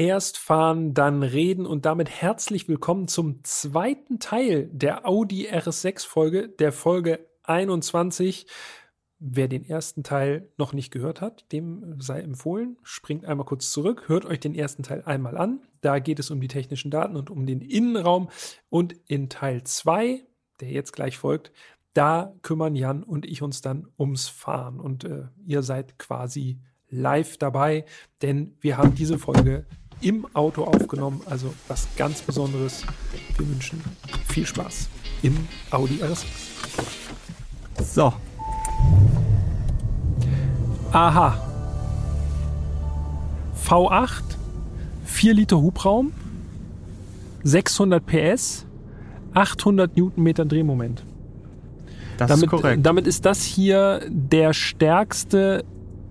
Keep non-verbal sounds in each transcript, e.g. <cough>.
Erst fahren, dann reden und damit herzlich willkommen zum zweiten Teil der Audi RS6 Folge, der Folge 21. Wer den ersten Teil noch nicht gehört hat, dem sei empfohlen, springt einmal kurz zurück, hört euch den ersten Teil einmal an. Da geht es um die technischen Daten und um den Innenraum. Und in Teil 2, der jetzt gleich folgt, da kümmern Jan und ich uns dann ums Fahren. Und äh, ihr seid quasi live dabei, denn wir haben diese Folge im Auto aufgenommen. Also was ganz Besonderes. Wir wünschen viel Spaß im Audi RS. So. Aha. V8, 4 Liter Hubraum, 600 PS, 800 Newtonmeter Drehmoment. Das damit, ist korrekt. damit ist das hier der stärkste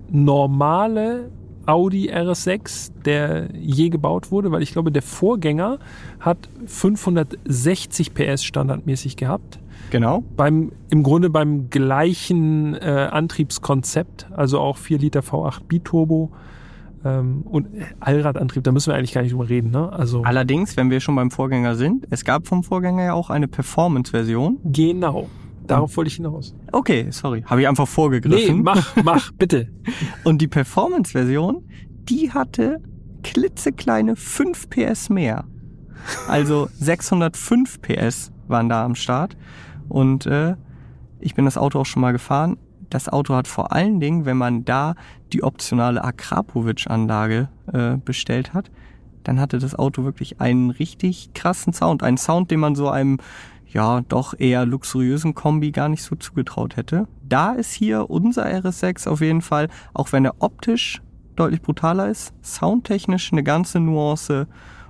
normale Audi RS6, der je gebaut wurde, weil ich glaube, der Vorgänger hat 560 PS standardmäßig gehabt. Genau. Beim, Im Grunde beim gleichen äh, Antriebskonzept, also auch 4 Liter V8 Biturbo ähm, und Allradantrieb, da müssen wir eigentlich gar nicht drüber reden. Ne? Also, Allerdings, wenn wir schon beim Vorgänger sind, es gab vom Vorgänger ja auch eine Performance-Version. genau, darauf wollte ich hinaus. Okay, sorry, habe ich einfach vorgegriffen. Nee, mach, mach, <laughs> bitte. Und die Performance-Version, die hatte klitzekleine 5 PS mehr. Also <laughs> 605 PS waren da am Start. Und äh, ich bin das Auto auch schon mal gefahren. Das Auto hat vor allen Dingen, wenn man da die optionale Akrapovic-Anlage äh, bestellt hat, dann hatte das Auto wirklich einen richtig krassen Sound. Einen Sound, den man so einem ja doch eher luxuriösen Kombi gar nicht so zugetraut hätte. Da ist hier unser RS6 auf jeden Fall, auch wenn er optisch deutlich brutaler ist, soundtechnisch eine ganze Nuance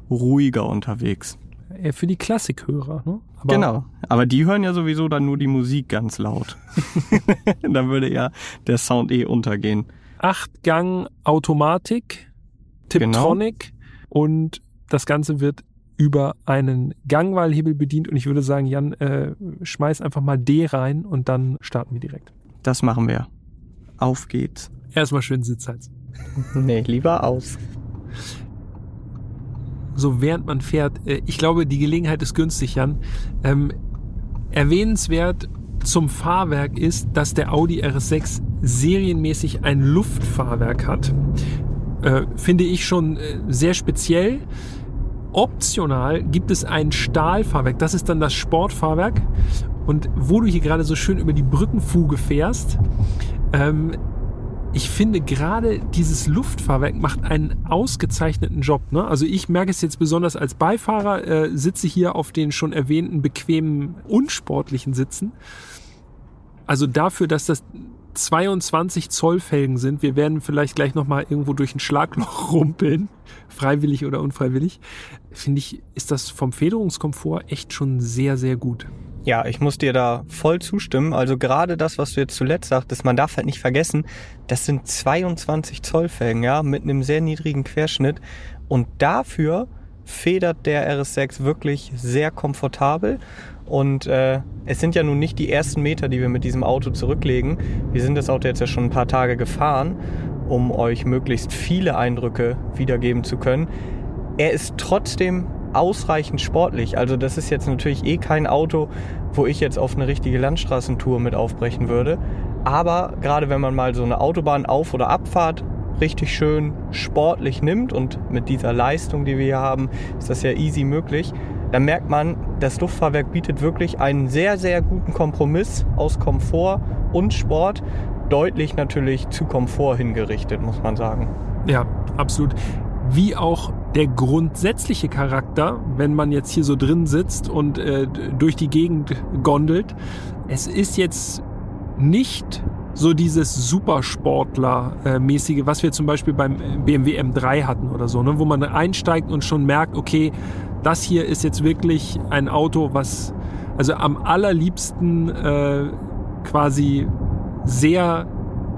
ruhiger unterwegs. Eher für die Klassikhörer. Ne? Aber genau, aber die hören ja sowieso dann nur die Musik ganz laut. <laughs> <laughs> dann würde ja der Sound eh untergehen. Acht-Gang Automatik, Tiptronic und das Ganze wird über einen Gangwahlhebel bedient und ich würde sagen, Jan, äh, schmeiß einfach mal D rein und dann starten wir direkt. Das machen wir. Auf geht's. Erstmal schön Sitzhals. <laughs> Nee, lieber aus. So während man fährt, äh, ich glaube, die Gelegenheit ist günstig, Jan. Ähm, erwähnenswert zum Fahrwerk ist, dass der Audi RS6 serienmäßig ein Luftfahrwerk hat. Äh, finde ich schon äh, sehr speziell. Optional gibt es ein Stahlfahrwerk. Das ist dann das Sportfahrwerk. Und wo du hier gerade so schön über die Brückenfuge fährst, ähm, ich finde gerade dieses Luftfahrwerk macht einen ausgezeichneten Job. Ne? Also ich merke es jetzt besonders als Beifahrer, äh, sitze hier auf den schon erwähnten bequemen, unsportlichen Sitzen. Also dafür, dass das 22 Zoll Felgen sind, wir werden vielleicht gleich nochmal irgendwo durch ein Schlagloch <laughs> rumpeln, freiwillig oder unfreiwillig, finde ich, ist das vom Federungskomfort echt schon sehr, sehr gut. Ja, ich muss dir da voll zustimmen. Also gerade das, was du jetzt zuletzt sagtest, man darf halt nicht vergessen, das sind 22 Zoll Felgen, ja, mit einem sehr niedrigen Querschnitt. Und dafür federt der RS6 wirklich sehr komfortabel. Und äh, es sind ja nun nicht die ersten Meter, die wir mit diesem Auto zurücklegen. Wir sind das Auto jetzt ja schon ein paar Tage gefahren, um euch möglichst viele Eindrücke wiedergeben zu können. Er ist trotzdem ausreichend sportlich. Also das ist jetzt natürlich eh kein Auto, wo ich jetzt auf eine richtige Landstraßentour mit aufbrechen würde. Aber gerade wenn man mal so eine Autobahn auf- oder abfahrt richtig schön sportlich nimmt und mit dieser Leistung, die wir hier haben, ist das ja easy möglich, dann merkt man, das Luftfahrwerk bietet wirklich einen sehr, sehr guten Kompromiss aus Komfort und Sport. Deutlich natürlich zu Komfort hingerichtet, muss man sagen. Ja, absolut. Wie auch der grundsätzliche Charakter, wenn man jetzt hier so drin sitzt und äh, durch die Gegend gondelt. Es ist jetzt nicht so dieses Supersportler-mäßige, was wir zum Beispiel beim BMW M3 hatten oder so, ne? wo man einsteigt und schon merkt, okay, das hier ist jetzt wirklich ein Auto, was also am allerliebsten äh, quasi sehr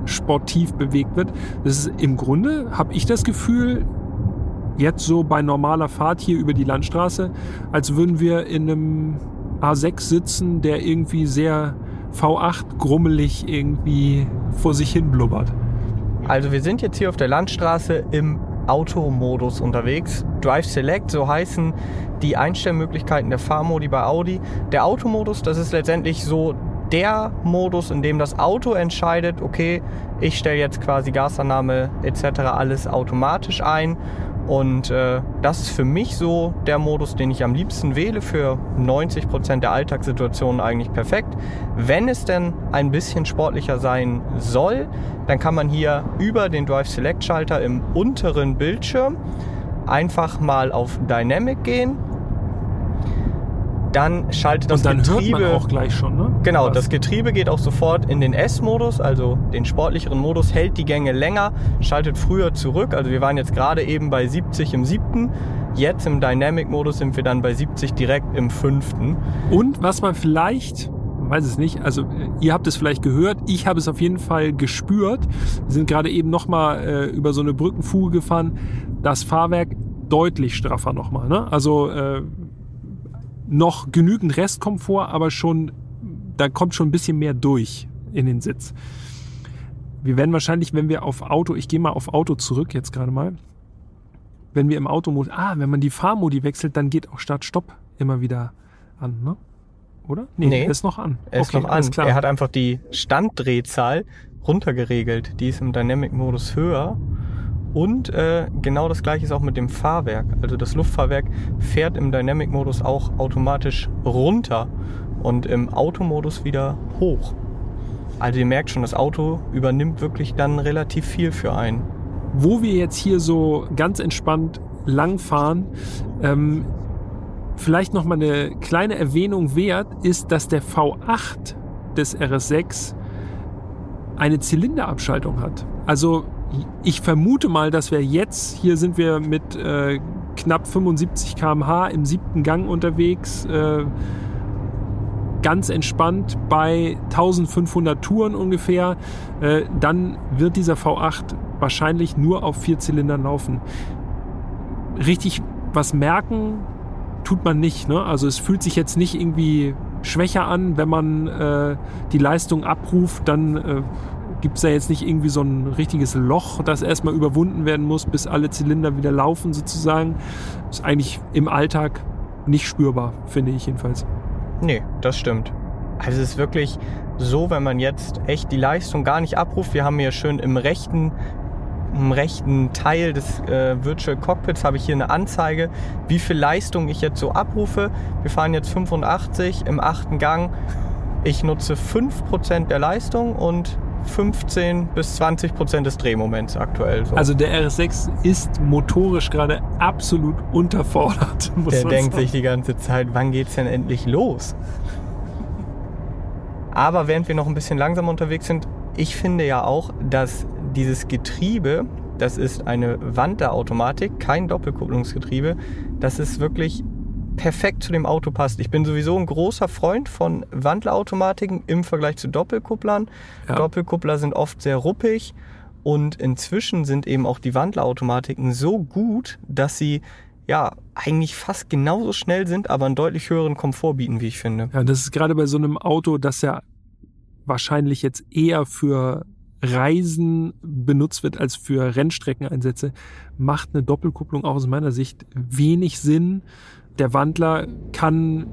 sportiv bewegt wird. Das ist im Grunde, habe ich das Gefühl, jetzt so bei normaler Fahrt hier über die Landstraße, als würden wir in einem A6 sitzen, der irgendwie sehr V8 grummelig irgendwie vor sich hin blubbert. Also wir sind jetzt hier auf der Landstraße im Automodus unterwegs. Drive Select, so heißen die Einstellmöglichkeiten der Fahrmodi bei Audi. Der Automodus, das ist letztendlich so der Modus, in dem das Auto entscheidet, okay, ich stelle jetzt quasi Gasannahme etc. alles automatisch ein. Und äh, das ist für mich so der Modus, den ich am liebsten wähle. Für 90 Prozent der Alltagssituationen eigentlich perfekt. Wenn es denn ein bisschen sportlicher sein soll, dann kann man hier über den Drive Select Schalter im unteren Bildschirm einfach mal auf Dynamic gehen dann schaltet das Und dann Getriebe. hört man auch gleich schon, ne? Genau, Was? das Getriebe geht auch sofort in den S-Modus, also den sportlicheren Modus, hält die Gänge länger, schaltet früher zurück. Also wir waren jetzt gerade eben bei 70 im siebten. Jetzt im Dynamic-Modus sind wir dann bei 70 direkt im fünften. Und was man vielleicht, weiß es nicht, also äh, ihr habt es vielleicht gehört, ich habe es auf jeden Fall gespürt. Wir sind gerade eben nochmal äh, über so eine Brückenfuge gefahren. Das Fahrwerk deutlich straffer nochmal. Ne? Also äh, noch genügend Restkomfort, aber schon, da kommt schon ein bisschen mehr durch in den Sitz. Wir werden wahrscheinlich, wenn wir auf Auto, ich gehe mal auf Auto zurück jetzt gerade mal, wenn wir im Automodus, ah, wenn man die Fahrmodi wechselt, dann geht auch Start-Stopp immer wieder an, ne? Oder? Nee. ist noch an. Er ist Okay, noch an. Klar. Er hat einfach die Standdrehzahl runtergeregelt. Die ist im Dynamic-Modus höher. Und äh, genau das gleiche ist auch mit dem Fahrwerk. Also das Luftfahrwerk fährt im Dynamic-Modus auch automatisch runter und im Automodus wieder hoch. Also ihr merkt schon, das Auto übernimmt wirklich dann relativ viel für einen. Wo wir jetzt hier so ganz entspannt langfahren, ähm, vielleicht noch mal eine kleine Erwähnung wert, ist, dass der V8 des RS6 eine Zylinderabschaltung hat. Also ich vermute mal, dass wir jetzt, hier sind wir mit äh, knapp 75 km/h im siebten Gang unterwegs, äh, ganz entspannt bei 1500 Touren ungefähr, äh, dann wird dieser V8 wahrscheinlich nur auf vier Zylindern laufen. Richtig was merken tut man nicht. Ne? Also es fühlt sich jetzt nicht irgendwie schwächer an, wenn man äh, die Leistung abruft, dann äh, gibt es da jetzt nicht irgendwie so ein richtiges Loch, das erstmal überwunden werden muss, bis alle Zylinder wieder laufen sozusagen. Ist eigentlich im Alltag nicht spürbar, finde ich jedenfalls. Nee, das stimmt. Also es ist wirklich so, wenn man jetzt echt die Leistung gar nicht abruft. Wir haben hier schön im rechten, im rechten Teil des äh, Virtual Cockpits habe ich hier eine Anzeige, wie viel Leistung ich jetzt so abrufe. Wir fahren jetzt 85 im achten Gang. Ich nutze 5% der Leistung und 15 bis 20 Prozent des Drehmoments aktuell. So. Also der RS6 ist motorisch gerade absolut unterfordert. <laughs> Muss der denkt sagen. sich die ganze Zeit, wann geht's denn endlich los? Aber während wir noch ein bisschen langsamer unterwegs sind, ich finde ja auch, dass dieses Getriebe, das ist eine Wandlerautomatik, kein Doppelkupplungsgetriebe, dass es wirklich perfekt zu dem Auto passt. Ich bin sowieso ein großer Freund von Wandlerautomatiken im Vergleich zu Doppelkupplern. Ja. Doppelkuppler sind oft sehr ruppig und inzwischen sind eben auch die Wandlerautomatiken so gut, dass sie ja eigentlich fast genauso schnell sind, aber einen deutlich höheren Komfort bieten, wie ich finde. Ja, das ist gerade bei so einem Auto, das ja wahrscheinlich jetzt eher für Reisen benutzt wird als für Rennstreckeneinsätze, macht eine Doppelkupplung auch aus meiner Sicht wenig Sinn. Der Wandler kann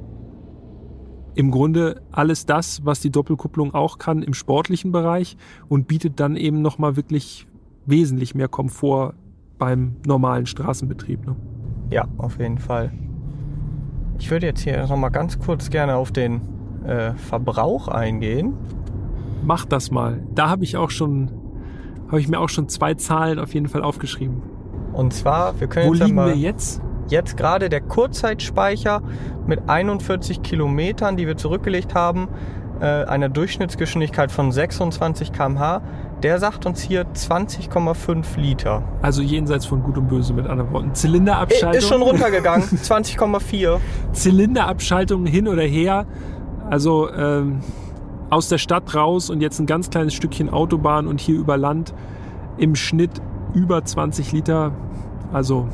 im Grunde alles das, was die Doppelkupplung auch kann im sportlichen Bereich und bietet dann eben nochmal wirklich wesentlich mehr Komfort beim normalen Straßenbetrieb. Ne? Ja, auf jeden Fall. Ich würde jetzt hier nochmal ganz kurz gerne auf den äh, Verbrauch eingehen. Mach das mal. Da habe ich auch schon, habe ich mir auch schon zwei Zahlen auf jeden Fall aufgeschrieben. Und zwar, wir können Wo jetzt liegen mal wir jetzt? Jetzt gerade der Kurzzeitspeicher mit 41 Kilometern, die wir zurückgelegt haben, äh, einer Durchschnittsgeschwindigkeit von 26 km/h, der sagt uns hier 20,5 Liter. Also jenseits von Gut und Böse mit anderen Worten. Zylinderabschaltung. Ist schon runtergegangen, <laughs> 20,4. Zylinderabschaltung hin oder her. Also ähm, aus der Stadt raus und jetzt ein ganz kleines Stückchen Autobahn und hier über Land im Schnitt über 20 Liter. Also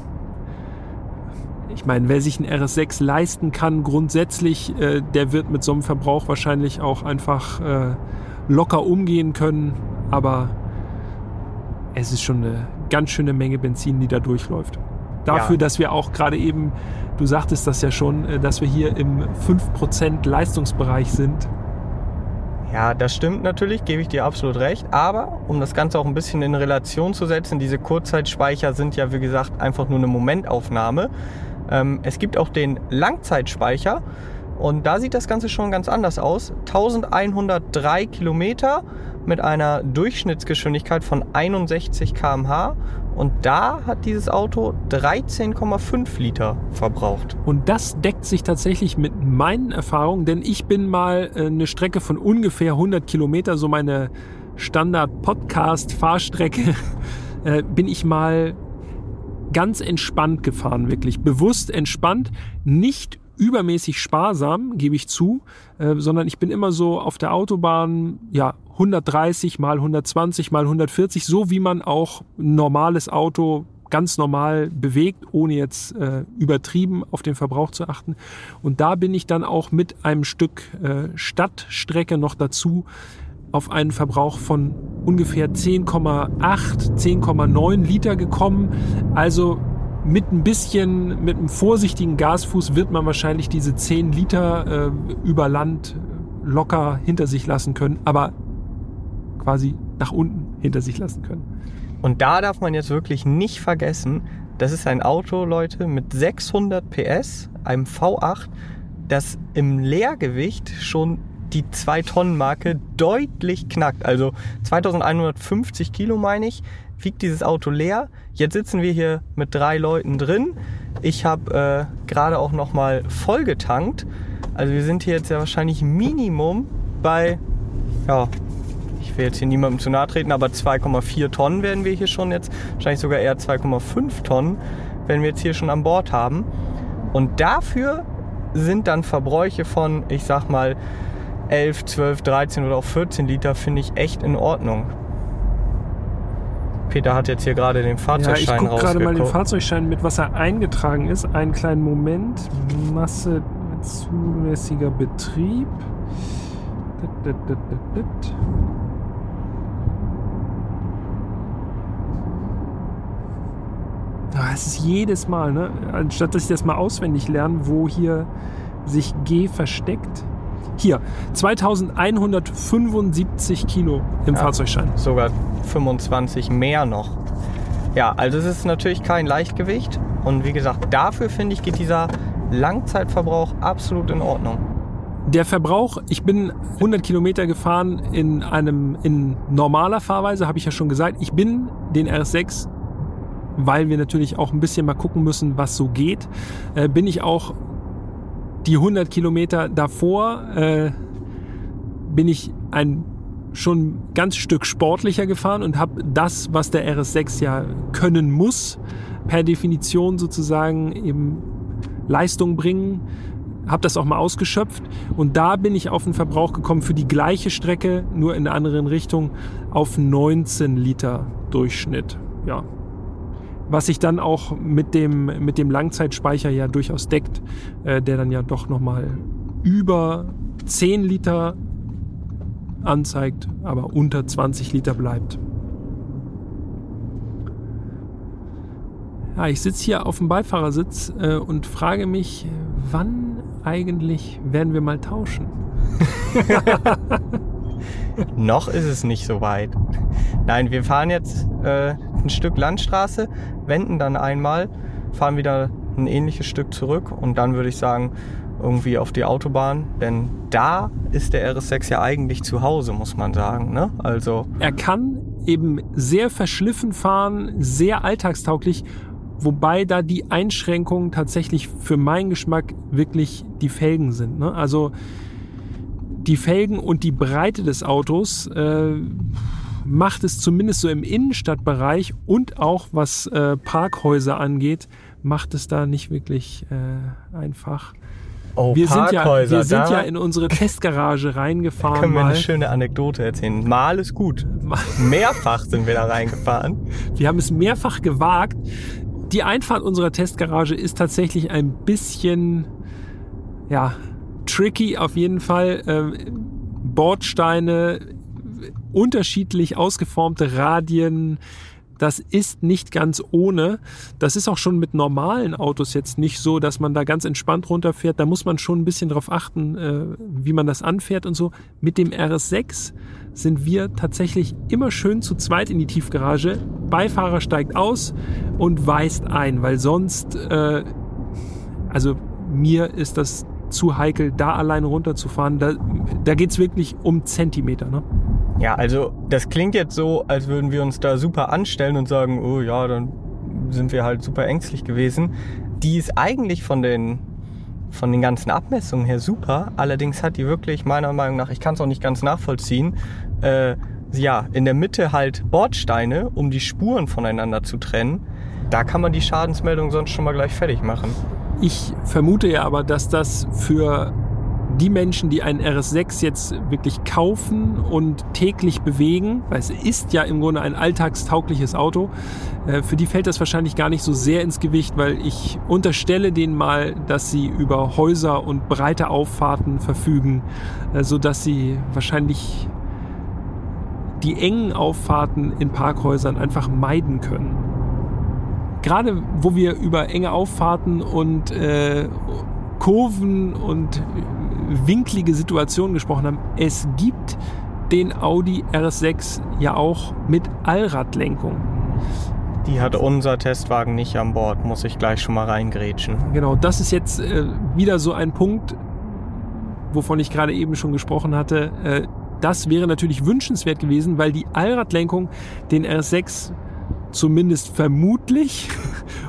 ich meine, wer sich ein RS6 leisten kann, grundsätzlich, äh, der wird mit so einem Verbrauch wahrscheinlich auch einfach äh, locker umgehen können. Aber es ist schon eine ganz schöne Menge Benzin, die da durchläuft. Dafür, ja. dass wir auch gerade eben, du sagtest das ja schon, äh, dass wir hier im 5% Leistungsbereich sind. Ja, das stimmt natürlich, gebe ich dir absolut recht. Aber um das Ganze auch ein bisschen in Relation zu setzen, diese Kurzzeitspeicher sind ja, wie gesagt, einfach nur eine Momentaufnahme. Ähm, es gibt auch den Langzeitspeicher. Und da sieht das Ganze schon ganz anders aus. 1103 Kilometer mit einer Durchschnittsgeschwindigkeit von 61 km/h. Und da hat dieses Auto 13,5 Liter verbraucht. Und das deckt sich tatsächlich mit meinen Erfahrungen, denn ich bin mal äh, eine Strecke von ungefähr 100 Kilometer, so meine Standard-Podcast-Fahrstrecke, <laughs> äh, bin ich mal ganz entspannt gefahren, wirklich bewusst entspannt, nicht übermäßig sparsam, gebe ich zu, äh, sondern ich bin immer so auf der Autobahn, ja, 130 mal 120 mal 140, so wie man auch ein normales Auto ganz normal bewegt, ohne jetzt äh, übertrieben auf den Verbrauch zu achten. Und da bin ich dann auch mit einem Stück äh, Stadtstrecke noch dazu auf einen Verbrauch von ungefähr 10,8, 10,9 Liter gekommen. Also mit ein bisschen, mit einem vorsichtigen Gasfuß wird man wahrscheinlich diese 10 Liter äh, über Land locker hinter sich lassen können, aber quasi nach unten hinter sich lassen können. Und da darf man jetzt wirklich nicht vergessen, das ist ein Auto, Leute, mit 600 PS, einem V8, das im Leergewicht schon die 2-Tonnen-Marke deutlich knackt. Also 2150 Kilo meine ich wiegt dieses Auto leer. Jetzt sitzen wir hier mit drei Leuten drin. Ich habe äh, gerade auch noch mal voll getankt. Also wir sind hier jetzt ja wahrscheinlich Minimum bei, ja, ich will jetzt hier niemandem zu nahe treten, aber 2,4 Tonnen werden wir hier schon jetzt, wahrscheinlich sogar eher 2,5 Tonnen, wenn wir jetzt hier schon an Bord haben. Und dafür sind dann Verbräuche von, ich sag mal, 11, 12, 13 oder auch 14 Liter, finde ich echt in Ordnung. Peter hat jetzt hier gerade den Fahrzeugschein ja, ich gucke gerade mal den Fahrzeugschein mit, was er eingetragen ist. Einen kleinen Moment. Masse zulässiger Betrieb. Ah, es ist jedes Mal, ne? anstatt dass ich das mal auswendig lerne, wo hier sich G versteckt. Hier, 2175 Kilo im ja, Fahrzeugschein. Sogar 25 mehr noch. Ja, also es ist natürlich kein Leichtgewicht. Und wie gesagt, dafür finde ich, geht dieser Langzeitverbrauch absolut in Ordnung. Der Verbrauch, ich bin 100 Kilometer gefahren in einem in normaler Fahrweise, habe ich ja schon gesagt. Ich bin den RS6, weil wir natürlich auch ein bisschen mal gucken müssen, was so geht, äh, bin ich auch die 100 Kilometer davor äh, bin ich ein schon ganz Stück sportlicher gefahren und habe das, was der RS6 ja können muss, per Definition sozusagen eben Leistung bringen, habe das auch mal ausgeschöpft und da bin ich auf den Verbrauch gekommen für die gleiche Strecke, nur in einer anderen Richtung, auf 19 Liter Durchschnitt. Ja, was sich dann auch mit dem, mit dem Langzeitspeicher ja durchaus deckt, äh, der dann ja doch nochmal über 10 Liter anzeigt, aber unter 20 Liter bleibt. Ja, ich sitze hier auf dem Beifahrersitz äh, und frage mich, wann eigentlich werden wir mal tauschen? <laughs> Noch ist es nicht so weit. Nein, wir fahren jetzt äh, ein Stück Landstraße, wenden dann einmal, fahren wieder ein ähnliches Stück zurück und dann würde ich sagen, irgendwie auf die Autobahn, denn da ist der RS6 ja eigentlich zu Hause, muss man sagen. Ne? Also er kann eben sehr verschliffen fahren, sehr alltagstauglich, wobei da die Einschränkungen tatsächlich für meinen Geschmack wirklich die Felgen sind. Ne? Also die Felgen und die Breite des Autos äh, macht es zumindest so im Innenstadtbereich und auch was äh, Parkhäuser angeht, macht es da nicht wirklich äh, einfach. Oh, wir sind ja, wir sind ja in unsere Testgarage reingefahren. Da können wir mal. eine schöne Anekdote erzählen. Mal ist gut. <laughs> Mehrfach sind wir da reingefahren. Wir haben es mehrfach gewagt. Die Einfahrt unserer Testgarage ist tatsächlich ein bisschen, ja, tricky auf jeden Fall. Ähm, Bordsteine, unterschiedlich ausgeformte Radien. Das ist nicht ganz ohne. Das ist auch schon mit normalen Autos jetzt nicht so, dass man da ganz entspannt runterfährt. Da muss man schon ein bisschen drauf achten, äh, wie man das anfährt und so. Mit dem RS6 sind wir tatsächlich immer schön zu zweit in die Tiefgarage. Beifahrer steigt aus und weist ein, weil sonst, äh, also mir ist das zu heikel, da alleine runterzufahren. Da, da geht's wirklich um Zentimeter. Ne? Ja, also das klingt jetzt so, als würden wir uns da super anstellen und sagen, oh ja, dann sind wir halt super ängstlich gewesen. Die ist eigentlich von den von den ganzen Abmessungen her super. Allerdings hat die wirklich meiner Meinung nach, ich kann es auch nicht ganz nachvollziehen, äh, ja, in der Mitte halt Bordsteine, um die Spuren voneinander zu trennen. Da kann man die Schadensmeldung sonst schon mal gleich fertig machen. Ich vermute ja aber, dass das für die Menschen, die einen RS6 jetzt wirklich kaufen und täglich bewegen, weil es ist ja im Grunde ein alltagstaugliches Auto, äh, für die fällt das wahrscheinlich gar nicht so sehr ins Gewicht, weil ich unterstelle denen mal, dass sie über Häuser und breite Auffahrten verfügen, äh, so dass sie wahrscheinlich die engen Auffahrten in Parkhäusern einfach meiden können. Gerade wo wir über enge Auffahrten und äh, Kurven und winklige Situationen gesprochen haben. Es gibt den Audi RS6 ja auch mit Allradlenkung. Die hat unser Testwagen nicht an Bord, muss ich gleich schon mal reingrätschen. Genau, das ist jetzt äh, wieder so ein Punkt, wovon ich gerade eben schon gesprochen hatte. Äh, das wäre natürlich wünschenswert gewesen, weil die Allradlenkung den RS6 zumindest vermutlich.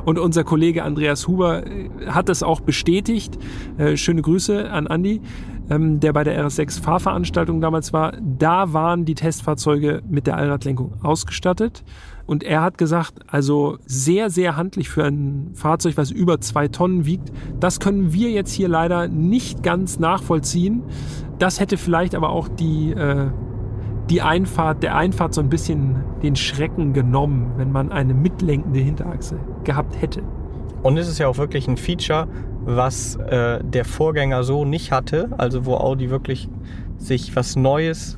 Und unser Kollege Andreas Huber äh, hat das auch bestätigt. Äh, schöne Grüße an Andi, ähm, der bei der RS6 Fahrveranstaltung damals war. Da waren die Testfahrzeuge mit der Allradlenkung ausgestattet. Und er hat gesagt, also sehr, sehr handlich für ein Fahrzeug, was über zwei Tonnen wiegt. Das können wir jetzt hier leider nicht ganz nachvollziehen. Das hätte vielleicht aber auch die äh, die Einfahrt, der Einfahrt so ein bisschen den Schrecken genommen, wenn man eine mitlenkende Hinterachse gehabt hätte. Und es ist ja auch wirklich ein Feature, was äh, der Vorgänger so nicht hatte, also wo Audi wirklich sich was Neues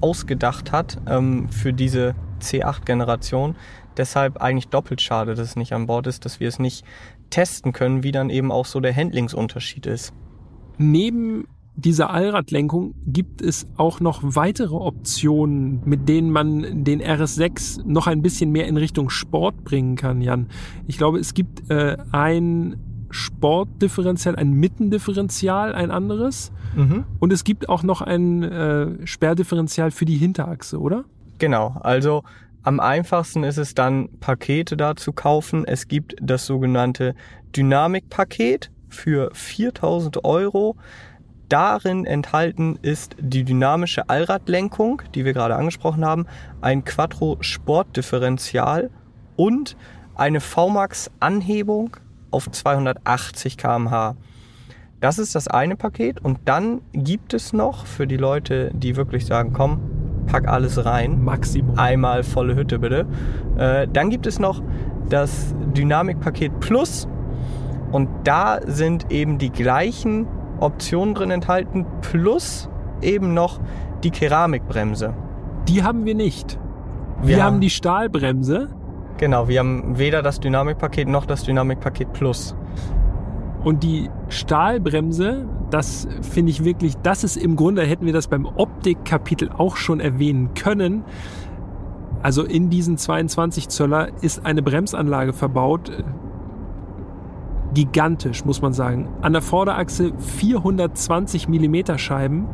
ausgedacht hat ähm, für diese C8-Generation. Deshalb eigentlich doppelt schade, dass es nicht an Bord ist, dass wir es nicht testen können, wie dann eben auch so der Handlingsunterschied ist. Neben dieser Allradlenkung gibt es auch noch weitere Optionen, mit denen man den RS6 noch ein bisschen mehr in Richtung Sport bringen kann, Jan. Ich glaube, es gibt äh, ein Sportdifferenzial, ein Mittendifferenzial, ein anderes. Mhm. Und es gibt auch noch ein äh, Sperrdifferenzial für die Hinterachse, oder? Genau, also am einfachsten ist es dann, Pakete da zu kaufen. Es gibt das sogenannte Dynamikpaket für 4000 Euro. Darin enthalten ist die dynamische Allradlenkung, die wir gerade angesprochen haben, ein Quattro Sportdifferential und eine VMAX Anhebung auf 280 km/h. Das ist das eine Paket und dann gibt es noch für die Leute, die wirklich sagen, komm, pack alles rein. Maximum. Einmal volle Hütte bitte. Äh, dann gibt es noch das Dynamikpaket Plus und da sind eben die gleichen Optionen drin enthalten, plus eben noch die Keramikbremse. Die haben wir nicht. Wir ja. haben die Stahlbremse. Genau, wir haben weder das Dynamikpaket noch das Dynamikpaket Plus. Und die Stahlbremse, das finde ich wirklich, das ist im Grunde, hätten wir das beim Optikkapitel auch schon erwähnen können. Also in diesen 22 Zöller ist eine Bremsanlage verbaut, gigantisch, muss man sagen. An der Vorderachse 420 mm Scheiben.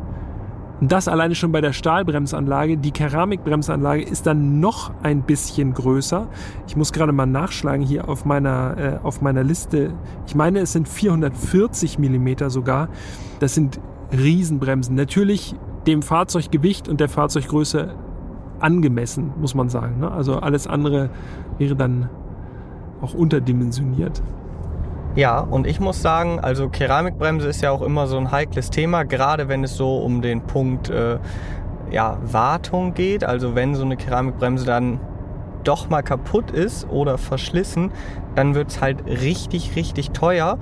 Und das alleine schon bei der Stahlbremsanlage. Die Keramikbremsanlage ist dann noch ein bisschen größer. Ich muss gerade mal nachschlagen hier auf meiner, äh, auf meiner Liste. Ich meine, es sind 440 mm sogar. Das sind Riesenbremsen. Natürlich dem Fahrzeuggewicht und der Fahrzeuggröße angemessen, muss man sagen. Ne? Also alles andere wäre dann auch unterdimensioniert. Ja, und ich muss sagen, also Keramikbremse ist ja auch immer so ein heikles Thema, gerade wenn es so um den Punkt äh, ja, Wartung geht. Also wenn so eine Keramikbremse dann doch mal kaputt ist oder verschlissen, dann wird es halt richtig, richtig teuer.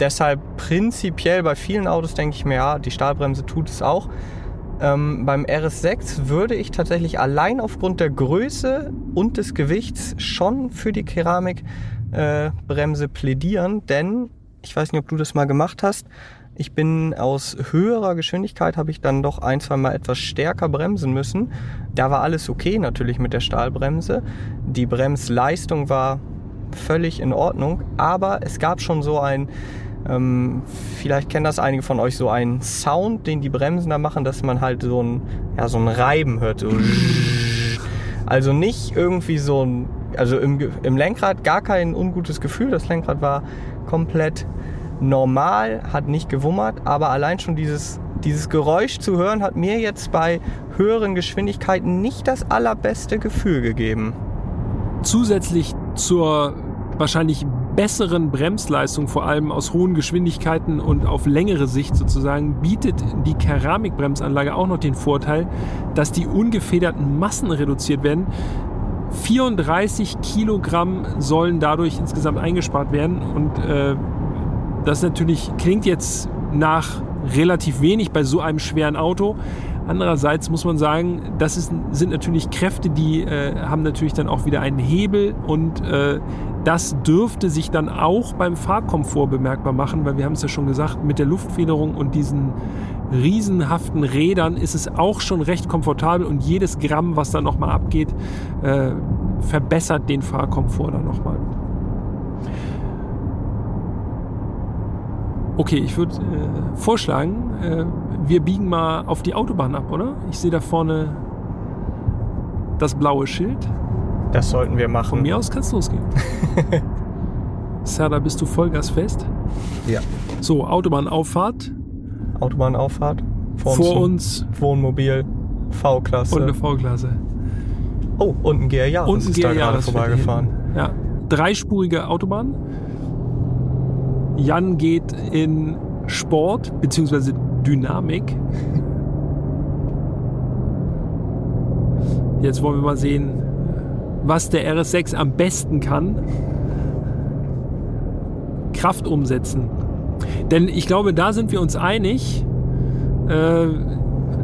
Deshalb prinzipiell bei vielen Autos denke ich mir, ja, die Stahlbremse tut es auch. Ähm, beim RS6 würde ich tatsächlich allein aufgrund der Größe und des Gewichts schon für die Keramikbremse äh, plädieren, denn ich weiß nicht, ob du das mal gemacht hast. Ich bin aus höherer Geschwindigkeit, habe ich dann doch ein, zwei Mal etwas stärker bremsen müssen. Da war alles okay natürlich mit der Stahlbremse. Die Bremsleistung war völlig in Ordnung, aber es gab schon so ein, ähm, vielleicht kennen das einige von euch, so einen Sound, den die Bremsen da machen, dass man halt so ein, ja, so ein Reiben hört. So <laughs> also nicht irgendwie so ein, also im, im Lenkrad gar kein ungutes Gefühl. Das Lenkrad war komplett normal, hat nicht gewummert, aber allein schon dieses, dieses Geräusch zu hören, hat mir jetzt bei höheren Geschwindigkeiten nicht das allerbeste Gefühl gegeben. Zusätzlich zur wahrscheinlich besseren Bremsleistung, vor allem aus hohen Geschwindigkeiten und auf längere Sicht sozusagen, bietet die Keramikbremsanlage auch noch den Vorteil, dass die ungefederten Massen reduziert werden. 34 Kilogramm sollen dadurch insgesamt eingespart werden und äh, das natürlich klingt jetzt nach relativ wenig bei so einem schweren Auto. Andererseits muss man sagen, das ist, sind natürlich Kräfte, die äh, haben natürlich dann auch wieder einen Hebel und äh, das dürfte sich dann auch beim Fahrkomfort bemerkbar machen, weil wir haben es ja schon gesagt, mit der Luftfederung und diesen riesenhaften Rädern ist es auch schon recht komfortabel und jedes Gramm, was da nochmal abgeht, äh, verbessert den Fahrkomfort dann nochmal. Okay, ich würde äh, vorschlagen, äh, wir biegen mal auf die Autobahn ab, oder? Ich sehe da vorne das blaue Schild. Das sollten wir machen. Von mir aus kann es losgehen. <laughs> Serda, bist du Vollgasfest? Ja. So, Autobahnauffahrt. Autobahnauffahrt. Vor, Vor uns, Wohnmobil, V-Klasse. Und eine V-Klasse. Oh, und ein GR-Jahr. Und ein GR-Jahr vorbeigefahren. Ja, dreispurige Autobahn. Jan geht in Sport bzw. Dynamik. <laughs> Jetzt wollen wir mal sehen, was der RS6 am besten kann. Kraft umsetzen. Denn ich glaube, da sind wir uns einig. Äh,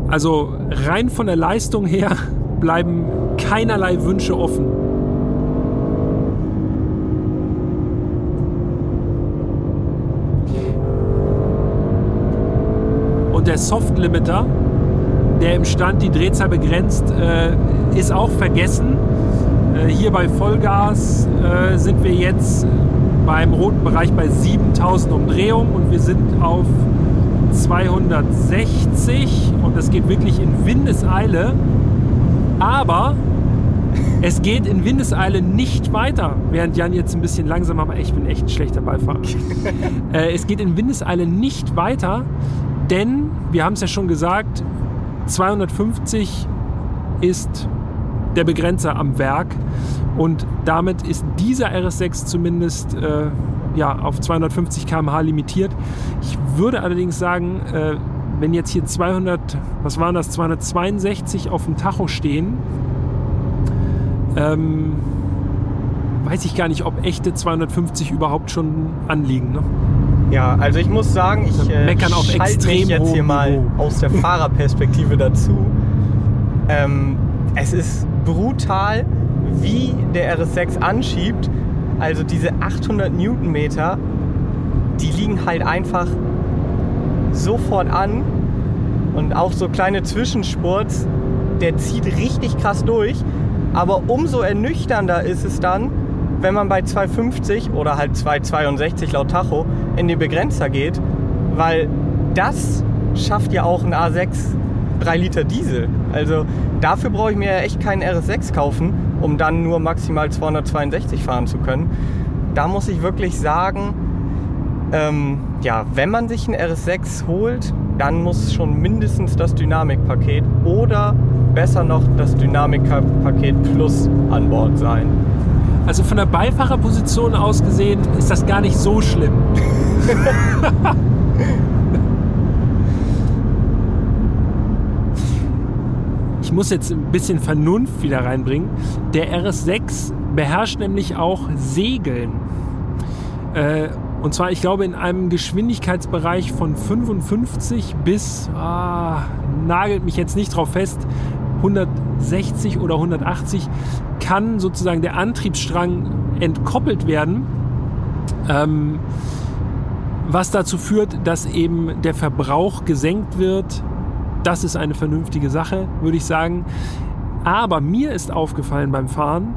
also rein von der Leistung her <laughs> bleiben keinerlei Wünsche offen. der Soft Limiter, der im Stand die Drehzahl begrenzt, äh, ist auch vergessen. Hier bei Vollgas äh, sind wir jetzt beim roten Bereich bei 7000 Umdrehungen und wir sind auf 260 und das geht wirklich in Windeseile. Aber es geht in Windeseile nicht weiter, während Jan jetzt ein bisschen langsamer, aber ich bin echt ein schlechter Beifahrer. <laughs> äh, es geht in Windeseile nicht weiter, denn, wir haben es ja schon gesagt, 250 ist der Begrenzer am Werk und damit ist dieser RS6 zumindest äh, ja, auf 250 km/h limitiert. Ich würde allerdings sagen, äh, wenn jetzt hier 200, was waren das, 262 auf dem Tacho stehen, ähm, weiß ich gar nicht, ob echte 250 überhaupt schon anliegen. Ne? Ja, also ich muss sagen, ich äh, meckern auf schalte mich jetzt hier mal aus der Fahrerperspektive dazu. Ähm, es ist brutal, wie der RS6 anschiebt. Also diese 800 Newtonmeter, die liegen halt einfach sofort an. Und auch so kleine Zwischenspurts, der zieht richtig krass durch. Aber umso ernüchternder ist es dann, wenn man bei 250 oder halt 262 laut Tacho in den Begrenzer geht, weil das schafft ja auch ein A6 3 Liter Diesel. Also dafür brauche ich mir ja echt keinen RS6 kaufen, um dann nur maximal 262 fahren zu können. Da muss ich wirklich sagen, ähm, ja, wenn man sich einen RS6 holt, dann muss schon mindestens das Dynamikpaket oder besser noch das Dynamikpaket Plus an Bord sein. Also von der Beifahrerposition aus gesehen ist das gar nicht so schlimm. <laughs> muss jetzt ein bisschen Vernunft wieder reinbringen. Der RS6 beherrscht nämlich auch Segeln. Äh, Und zwar, ich glaube, in einem Geschwindigkeitsbereich von 55 bis, ah, nagelt mich jetzt nicht drauf fest, 160 oder 180 kann sozusagen der Antriebsstrang entkoppelt werden. Ähm, was dazu führt, dass eben der Verbrauch gesenkt wird. Das ist eine vernünftige Sache, würde ich sagen. Aber mir ist aufgefallen beim Fahren,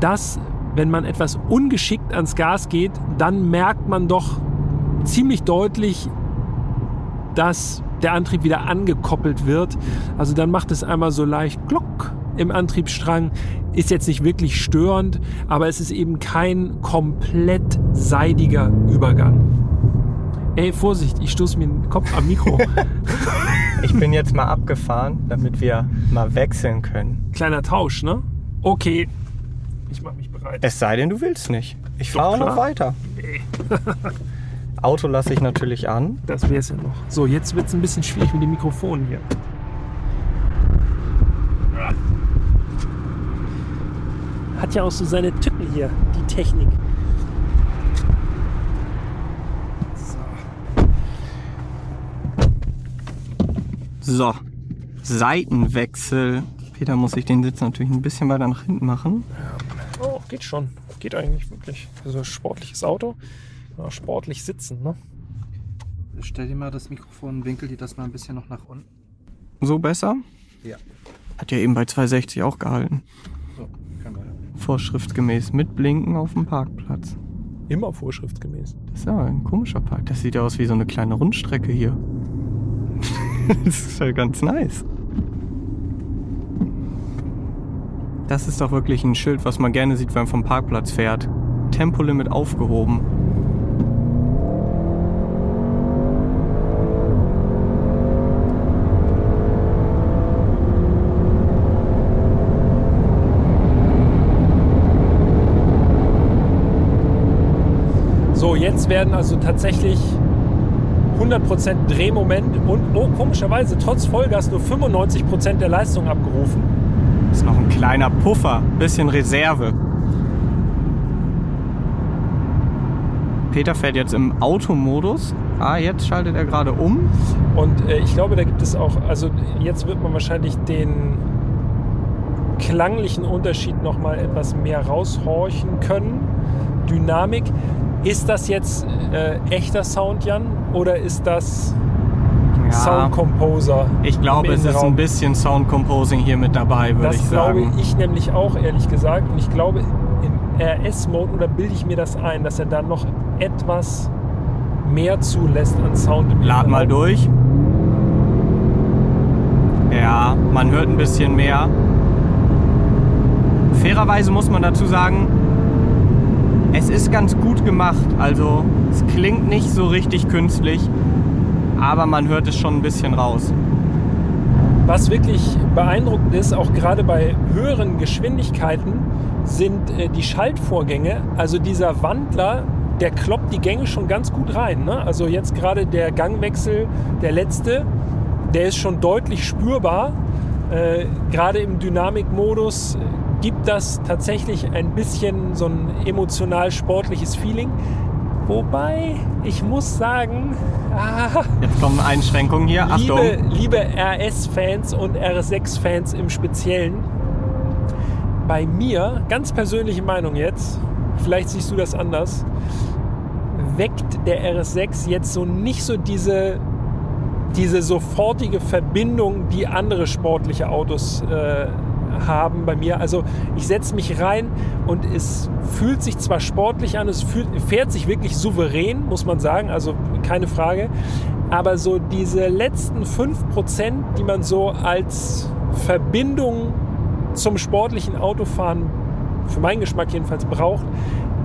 dass wenn man etwas ungeschickt ans Gas geht, dann merkt man doch ziemlich deutlich, dass der Antrieb wieder angekoppelt wird. Also dann macht es einmal so leicht Glock im Antriebsstrang. Ist jetzt nicht wirklich störend, aber es ist eben kein komplett seidiger Übergang. Ey, Vorsicht, ich stoße mir den Kopf am Mikro. <laughs> ich bin jetzt mal abgefahren, damit wir mal wechseln können. Kleiner Tausch, ne? Okay. Ich mach mich bereit. Es sei denn, du willst nicht. Ich fahre noch weiter. Nee. <laughs> Auto lasse ich natürlich an. Das wäre es ja noch. So, jetzt wird es ein bisschen schwierig mit dem Mikrofon hier. Hat ja auch so seine Tücken hier, die Technik. So, Seitenwechsel. Peter muss sich den Sitz natürlich ein bisschen weiter nach hinten machen. Ja. Oh, geht schon. Geht eigentlich wirklich. Also sportliches Auto. Ja, sportlich sitzen, ne? Stell dir mal das Mikrofon, winkel dir das mal ein bisschen noch nach unten. So besser? Ja. Hat ja eben bei 260 auch gehalten. So, kann weiter. Vorschriftsgemäß mit Blinken auf dem Parkplatz. Immer vorschriftsgemäß. Das ist ja ein komischer Park. Das sieht ja aus wie so eine kleine Rundstrecke hier. <laughs> das ist ja ganz nice. Das ist doch wirklich ein Schild, was man gerne sieht, wenn man vom Parkplatz fährt. Tempolimit aufgehoben. So, jetzt werden also tatsächlich 100% Drehmoment und oh, komischerweise trotz Vollgas nur 95% der Leistung abgerufen. Ist noch ein kleiner Puffer, bisschen Reserve. Peter fährt jetzt im Automodus. Ah, jetzt schaltet er gerade um. Und äh, ich glaube, da gibt es auch, also jetzt wird man wahrscheinlich den klanglichen Unterschied noch mal etwas mehr raushorchen können. Dynamik. Ist das jetzt äh, echter Sound, Jan? Oder ist das ja, Sound Composer? Ich glaube, es ist ein bisschen Sound Composing hier mit dabei, würde ich sagen. Das glaube ich nämlich auch, ehrlich gesagt. Und ich glaube, im RS-Mode, oder bilde ich mir das ein, dass er dann noch etwas mehr zulässt an Sound im Lad mal durch. Ja, man hört ein bisschen mehr. Fairerweise muss man dazu sagen, es ist ganz gut gemacht. Also es klingt nicht so richtig künstlich, aber man hört es schon ein bisschen raus. Was wirklich beeindruckend ist, auch gerade bei höheren Geschwindigkeiten, sind äh, die Schaltvorgänge. Also dieser Wandler, der kloppt die Gänge schon ganz gut rein. Ne? Also jetzt gerade der Gangwechsel, der letzte, der ist schon deutlich spürbar. Äh, gerade im Dynamikmodus das tatsächlich ein bisschen so ein emotional sportliches Feeling. Wobei, ich muss sagen, <laughs> ah, jetzt kommen Einschränkungen hier. Achtung. Liebe, liebe RS-Fans und RS6-Fans im Speziellen, bei mir, ganz persönliche Meinung jetzt, vielleicht siehst du das anders, weckt der RS6 jetzt so nicht so diese, diese sofortige Verbindung, die andere sportliche Autos äh, haben bei mir. Also ich setze mich rein und es fühlt sich zwar sportlich an, es fühlt, fährt sich wirklich souverän, muss man sagen, also keine Frage. Aber so diese letzten 5%, die man so als Verbindung zum sportlichen Autofahren, für meinen Geschmack jedenfalls, braucht,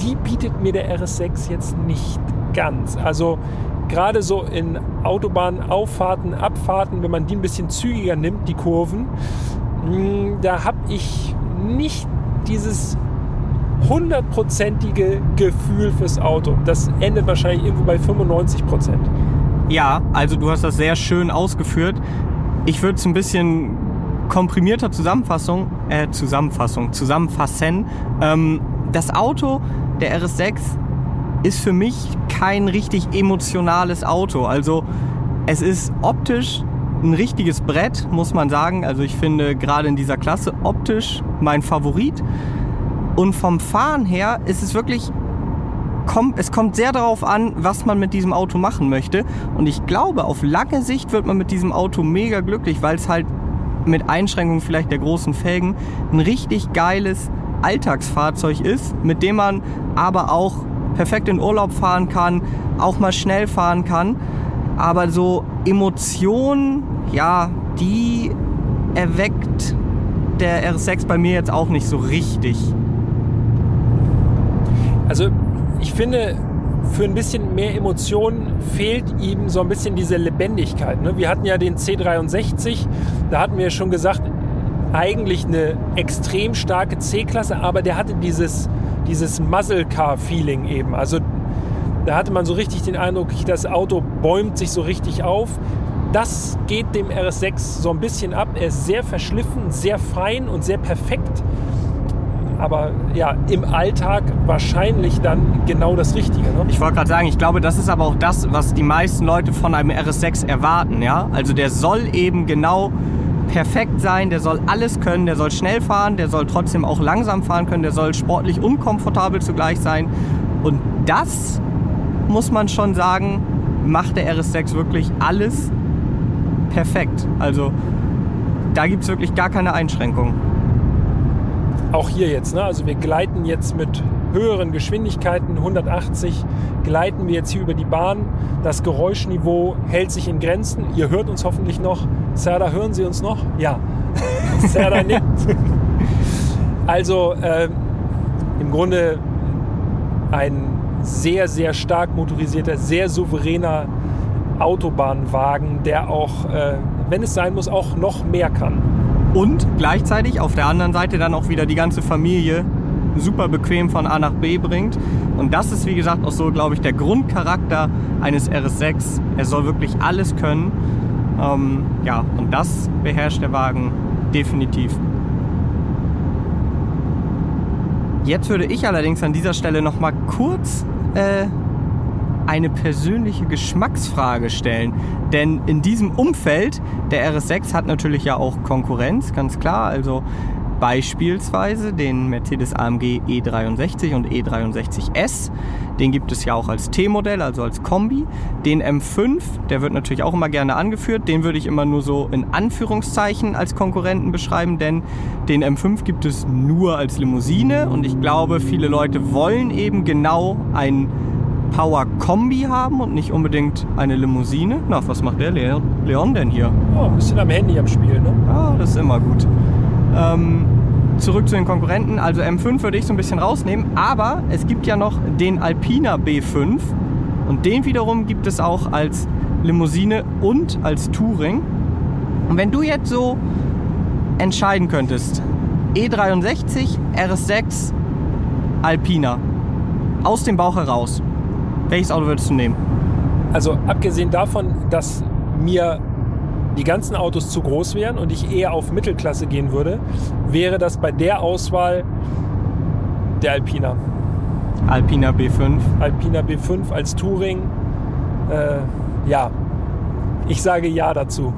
die bietet mir der RS6 jetzt nicht ganz. Also gerade so in Autobahnauffahrten, Abfahrten, wenn man die ein bisschen zügiger nimmt, die Kurven, da habe ich nicht dieses hundertprozentige Gefühl fürs Auto. Das endet wahrscheinlich irgendwo bei 95 Prozent. Ja, also du hast das sehr schön ausgeführt. Ich würde es ein bisschen komprimierter Zusammenfassung, äh, Zusammenfassung, zusammenfassen. Ähm, das Auto, der RS6, ist für mich kein richtig emotionales Auto. Also es ist optisch ein richtiges Brett, muss man sagen. Also ich finde gerade in dieser Klasse optisch mein Favorit. Und vom Fahren her ist es wirklich, kommt, es kommt sehr darauf an, was man mit diesem Auto machen möchte. Und ich glaube, auf lange Sicht wird man mit diesem Auto mega glücklich, weil es halt mit Einschränkungen vielleicht der großen Felgen ein richtig geiles Alltagsfahrzeug ist, mit dem man aber auch perfekt in Urlaub fahren kann, auch mal schnell fahren kann. Aber so Emotionen, ja, die erweckt der RS6 bei mir jetzt auch nicht so richtig. Also ich finde, für ein bisschen mehr Emotionen fehlt ihm so ein bisschen diese Lebendigkeit. Ne? Wir hatten ja den C63, da hatten wir schon gesagt, eigentlich eine extrem starke C-Klasse, aber der hatte dieses, dieses Muzzle Car-Feeling eben. Also da hatte man so richtig den Eindruck, das Auto bäumt sich so richtig auf. Das geht dem RS6 so ein bisschen ab. Er ist sehr verschliffen, sehr fein und sehr perfekt aber ja, im Alltag wahrscheinlich dann genau das Richtige. Ne? Ich wollte gerade sagen, ich glaube, das ist aber auch das, was die meisten Leute von einem RS6 erwarten. Ja? Also der soll eben genau perfekt sein, der soll alles können, der soll schnell fahren, der soll trotzdem auch langsam fahren können, der soll sportlich und komfortabel zugleich sein. Und das muss man schon sagen, macht der RS6 wirklich alles perfekt. Also da gibt es wirklich gar keine Einschränkungen auch hier jetzt, ne? also wir gleiten jetzt mit höheren Geschwindigkeiten, 180, gleiten wir jetzt hier über die Bahn. Das Geräuschniveau hält sich in Grenzen. Ihr hört uns hoffentlich noch. Serda, hören Sie uns noch? Ja. <laughs> Serda nickt. Also äh, im Grunde ein sehr, sehr stark motorisierter, sehr souveräner Autobahnwagen, der auch, äh, wenn es sein muss, auch noch mehr kann und gleichzeitig auf der anderen Seite dann auch wieder die ganze Familie super bequem von A nach B bringt. Und das ist, wie gesagt, auch so, glaube ich, der Grundcharakter eines RS6. Er soll wirklich alles können. Ähm, ja, und das beherrscht der Wagen definitiv. Jetzt würde ich allerdings an dieser Stelle noch mal kurz äh, eine persönliche Geschmacksfrage stellen. Denn in diesem Umfeld, der RS6 hat natürlich ja auch Konkurrenz, ganz klar. Also beispielsweise den Mercedes AMG E63 und E63S. Den gibt es ja auch als T-Modell, also als Kombi. Den M5, der wird natürlich auch immer gerne angeführt. Den würde ich immer nur so in Anführungszeichen als Konkurrenten beschreiben, denn den M5 gibt es nur als Limousine und ich glaube, viele Leute wollen eben genau einen Power-Kombi haben und nicht unbedingt eine Limousine. Na, was macht der Leon denn hier? Oh, ein bisschen am Handy am Spiel, ne? Ah, das ist immer gut. Ähm, zurück zu den Konkurrenten. Also M5 würde ich so ein bisschen rausnehmen, aber es gibt ja noch den Alpina B5 und den wiederum gibt es auch als Limousine und als Touring. Und wenn du jetzt so entscheiden könntest, E63, RS6, Alpina, aus dem Bauch heraus, welches Auto würdest du nehmen? Also abgesehen davon, dass mir die ganzen Autos zu groß wären und ich eher auf Mittelklasse gehen würde, wäre das bei der Auswahl der Alpina. Alpina B5. Alpina B5 als Touring. Äh, ja, ich sage ja dazu.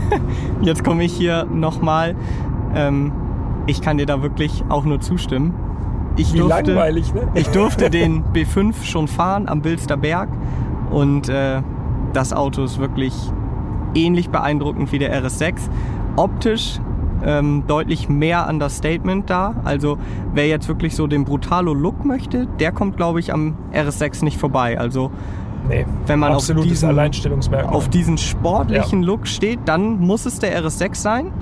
<laughs> Jetzt komme ich hier nochmal. Ähm, ich kann dir da wirklich auch nur zustimmen ich Wie durfte, langweilig, ne? Ich durfte den B5 schon fahren am Bilster Berg und äh, das Auto ist wirklich ähnlich beeindruckend wie der RS6. Optisch ähm, deutlich mehr Understatement da. Also wer jetzt wirklich so den Brutalo-Look möchte, der kommt, glaube ich, am RS6 nicht vorbei. Also Nee, wenn man auf diesen, auf diesen sportlichen ja. Look steht, dann muss es der RS6 sein.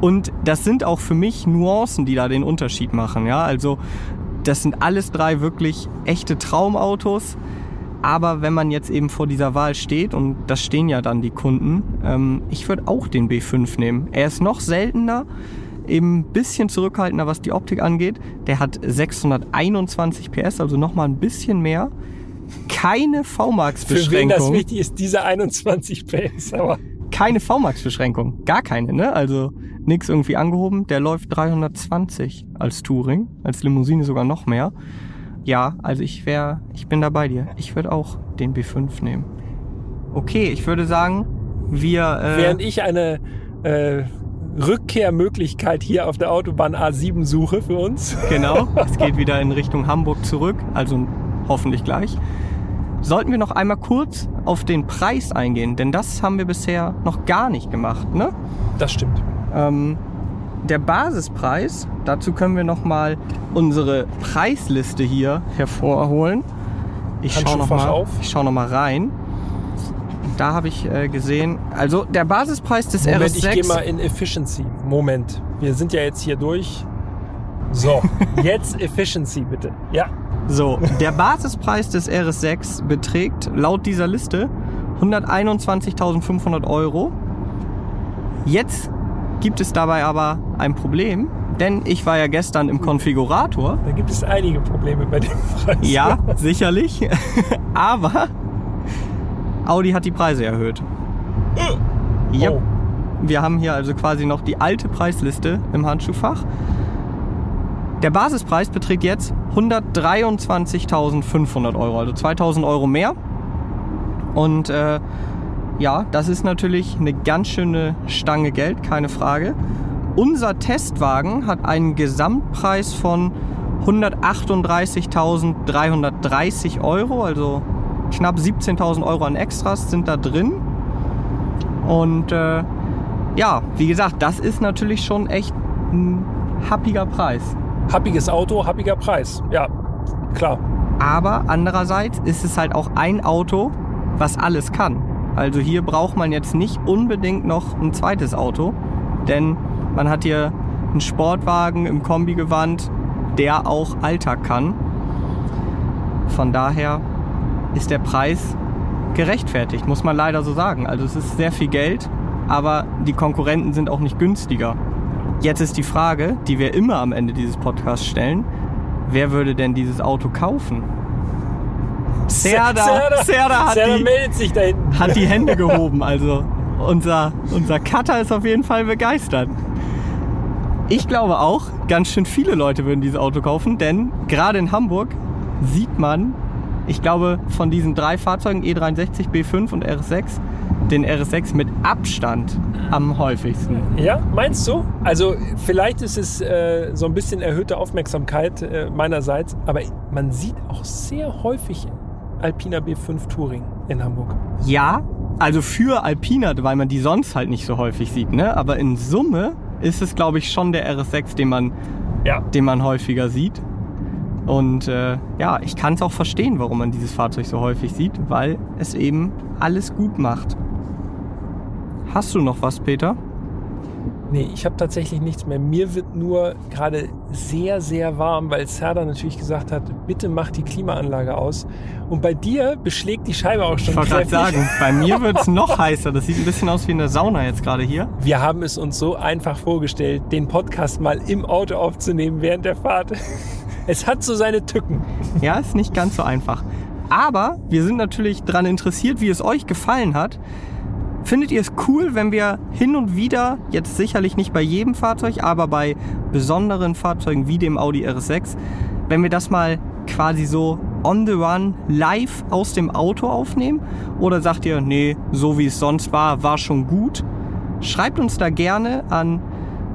Und das sind auch für mich Nuancen, die da den Unterschied machen. Ja, also das sind alles drei wirklich echte Traumautos. Aber wenn man jetzt eben vor dieser Wahl steht, und das stehen ja dann die Kunden, ähm, ich würde auch den B5 nehmen. Er ist noch seltener, eben ein bisschen zurückhaltender, was die Optik angeht. Der hat 621 PS, also nochmal ein bisschen mehr. Keine V-Max-Beschränkung. Für wen das wichtig ist, diese 21 PS, aber keine V-Max-Beschränkung. Gar keine, ne? Also nichts irgendwie angehoben. Der läuft 320 als Touring, als Limousine sogar noch mehr. Ja, also ich wäre, ich bin da bei dir. Ich würde auch den B5 nehmen. Okay, ich würde sagen, wir. Äh, Während ich eine äh, Rückkehrmöglichkeit hier auf der Autobahn A7 suche für uns. Genau, <laughs> es geht wieder in Richtung Hamburg zurück, also hoffentlich gleich. Sollten wir noch einmal kurz auf den Preis eingehen, denn das haben wir bisher noch gar nicht gemacht, ne? Das stimmt. Ähm, der Basispreis, dazu können wir noch mal unsere Preisliste hier hervorholen. Ich schaue noch, mal- ich schau noch mal rein. Da habe ich äh, gesehen, also der Basispreis des Moment, RS6. ich gehe mal in Efficiency. Moment, wir sind ja jetzt hier durch. So, <laughs> jetzt Efficiency bitte. Ja, So, der Basispreis des RS6 beträgt laut dieser Liste 121.500 Euro. Jetzt gibt es dabei aber ein Problem, denn ich war ja gestern im Konfigurator. da gibt es einige Probleme bei dem Preis. Ja, sicherlich. <laughs> aber Audi hat die Preise erhöht. Ja, Oh. wir haben hier also quasi noch die alte Preisliste im Handschuhfach. Der Basispreis beträgt jetzt 123.500 Euro, also 2.000 Euro mehr. Und äh, ja, das ist natürlich eine ganz schöne Stange Geld, keine Frage. Unser Testwagen hat einen Gesamtpreis von 138.330 Euro, also knapp 17.000 Euro an Extras sind da drin. Und äh, ja, wie gesagt, das ist natürlich schon echt ein happiger Preis. Happiges Auto, happiger Preis. Ja, klar. Aber andererseits ist es halt auch ein Auto, was alles kann. Also hier braucht man jetzt nicht unbedingt noch ein zweites Auto, denn man hat hier einen Sportwagen im Kombigewand, der auch Alltag kann. Von daher ist der Preis gerechtfertigt, muss man leider so sagen. Also es ist sehr viel Geld, aber die Konkurrenten sind auch nicht günstiger. Jetzt ist die Frage, die wir immer am Ende dieses Podcasts stellen, wer würde denn dieses Auto kaufen? Serda, Serda, hat, Serda die, hat die Hände gehoben. Also unser, unser Cutter ist auf jeden Fall begeistert. Ich glaube auch, ganz schön viele Leute würden dieses Auto kaufen, denn gerade in Hamburg sieht man, ich glaube, von diesen drei Fahrzeugen E63, B5 und RS6, den RS6 mit Abstand am häufigsten. Ja, meinst du? Also vielleicht ist es äh, so ein bisschen erhöhte Aufmerksamkeit äh, meinerseits, aber man sieht auch sehr häufig Alpina B5 Touring in Hamburg. Ja, also für Alpina, weil man die sonst halt nicht so häufig sieht, ne? Aber in Summe ist es, glaube ich, schon der RS6, den man, Ja. den man häufiger sieht. Und äh, ja, ich kann es auch verstehen, warum man dieses Fahrzeug so häufig sieht, weil es eben alles gut macht. Hast du noch was, Peter? Nee, ich habe tatsächlich nichts mehr. Mir wird nur gerade sehr, sehr warm, weil Serda natürlich gesagt hat, bitte mach die Klimaanlage aus. Und bei dir beschlägt die Scheibe auch schon Ich wollte gerade sagen, bei mir wird es <laughs> noch heißer. Das sieht ein bisschen aus wie in der Sauna jetzt gerade hier. Wir haben es uns so einfach vorgestellt, den Podcast mal im Auto aufzunehmen während der Fahrt. <laughs> Es hat so seine Tücken. Ja, ist nicht ganz so einfach. Aber wir sind natürlich daran interessiert, wie es euch gefallen hat. Findet ihr es cool, wenn wir hin und wieder, jetzt sicherlich nicht bei jedem Fahrzeug, aber bei besonderen Fahrzeugen wie dem Audi RS6, wenn wir das mal quasi so on the run live aus dem Auto aufnehmen? Oder sagt ihr, nee, so wie es sonst war, war schon gut? Schreibt uns da gerne an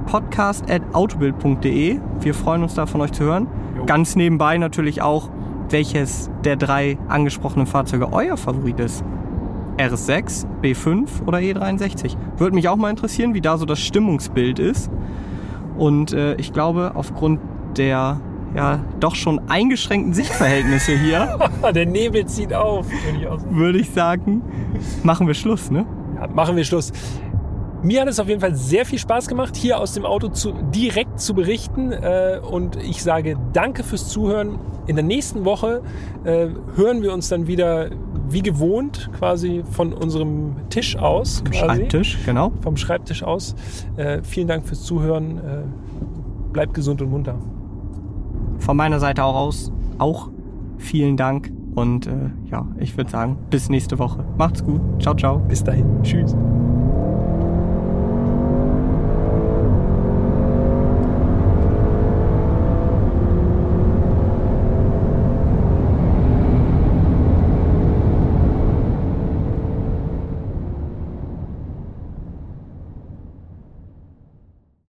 podcast.autobild.de. Wir freuen uns da von euch zu hören. Jo. Ganz nebenbei natürlich auch, welches der drei angesprochenen Fahrzeuge euer Favorit ist. RS6, B5 oder E63. Würde mich auch mal interessieren, wie da so das Stimmungsbild ist. Und äh, ich glaube, aufgrund der ja doch schon eingeschränkten Sichtverhältnisse hier, <laughs> Der Nebel zieht auf. würde ich auch sagen. würde ich sagen, machen wir Schluss, ne? Ja, machen wir Schluss. Mir hat es auf jeden Fall sehr viel Spaß gemacht, hier aus dem Auto zu, direkt zu berichten. Äh, und ich sage danke fürs Zuhören. In der nächsten Woche äh, hören wir uns dann wieder wie gewohnt quasi von unserem Tisch aus. Quasi, Schreibtisch, genau. Vom Schreibtisch aus. Äh, vielen Dank fürs Zuhören. Äh, bleibt gesund und munter. Von meiner Seite auch aus auch vielen Dank. Und äh, ja, ich würde sagen, bis nächste Woche. Macht's gut. Ciao, ciao. Bis dahin. Tschüss.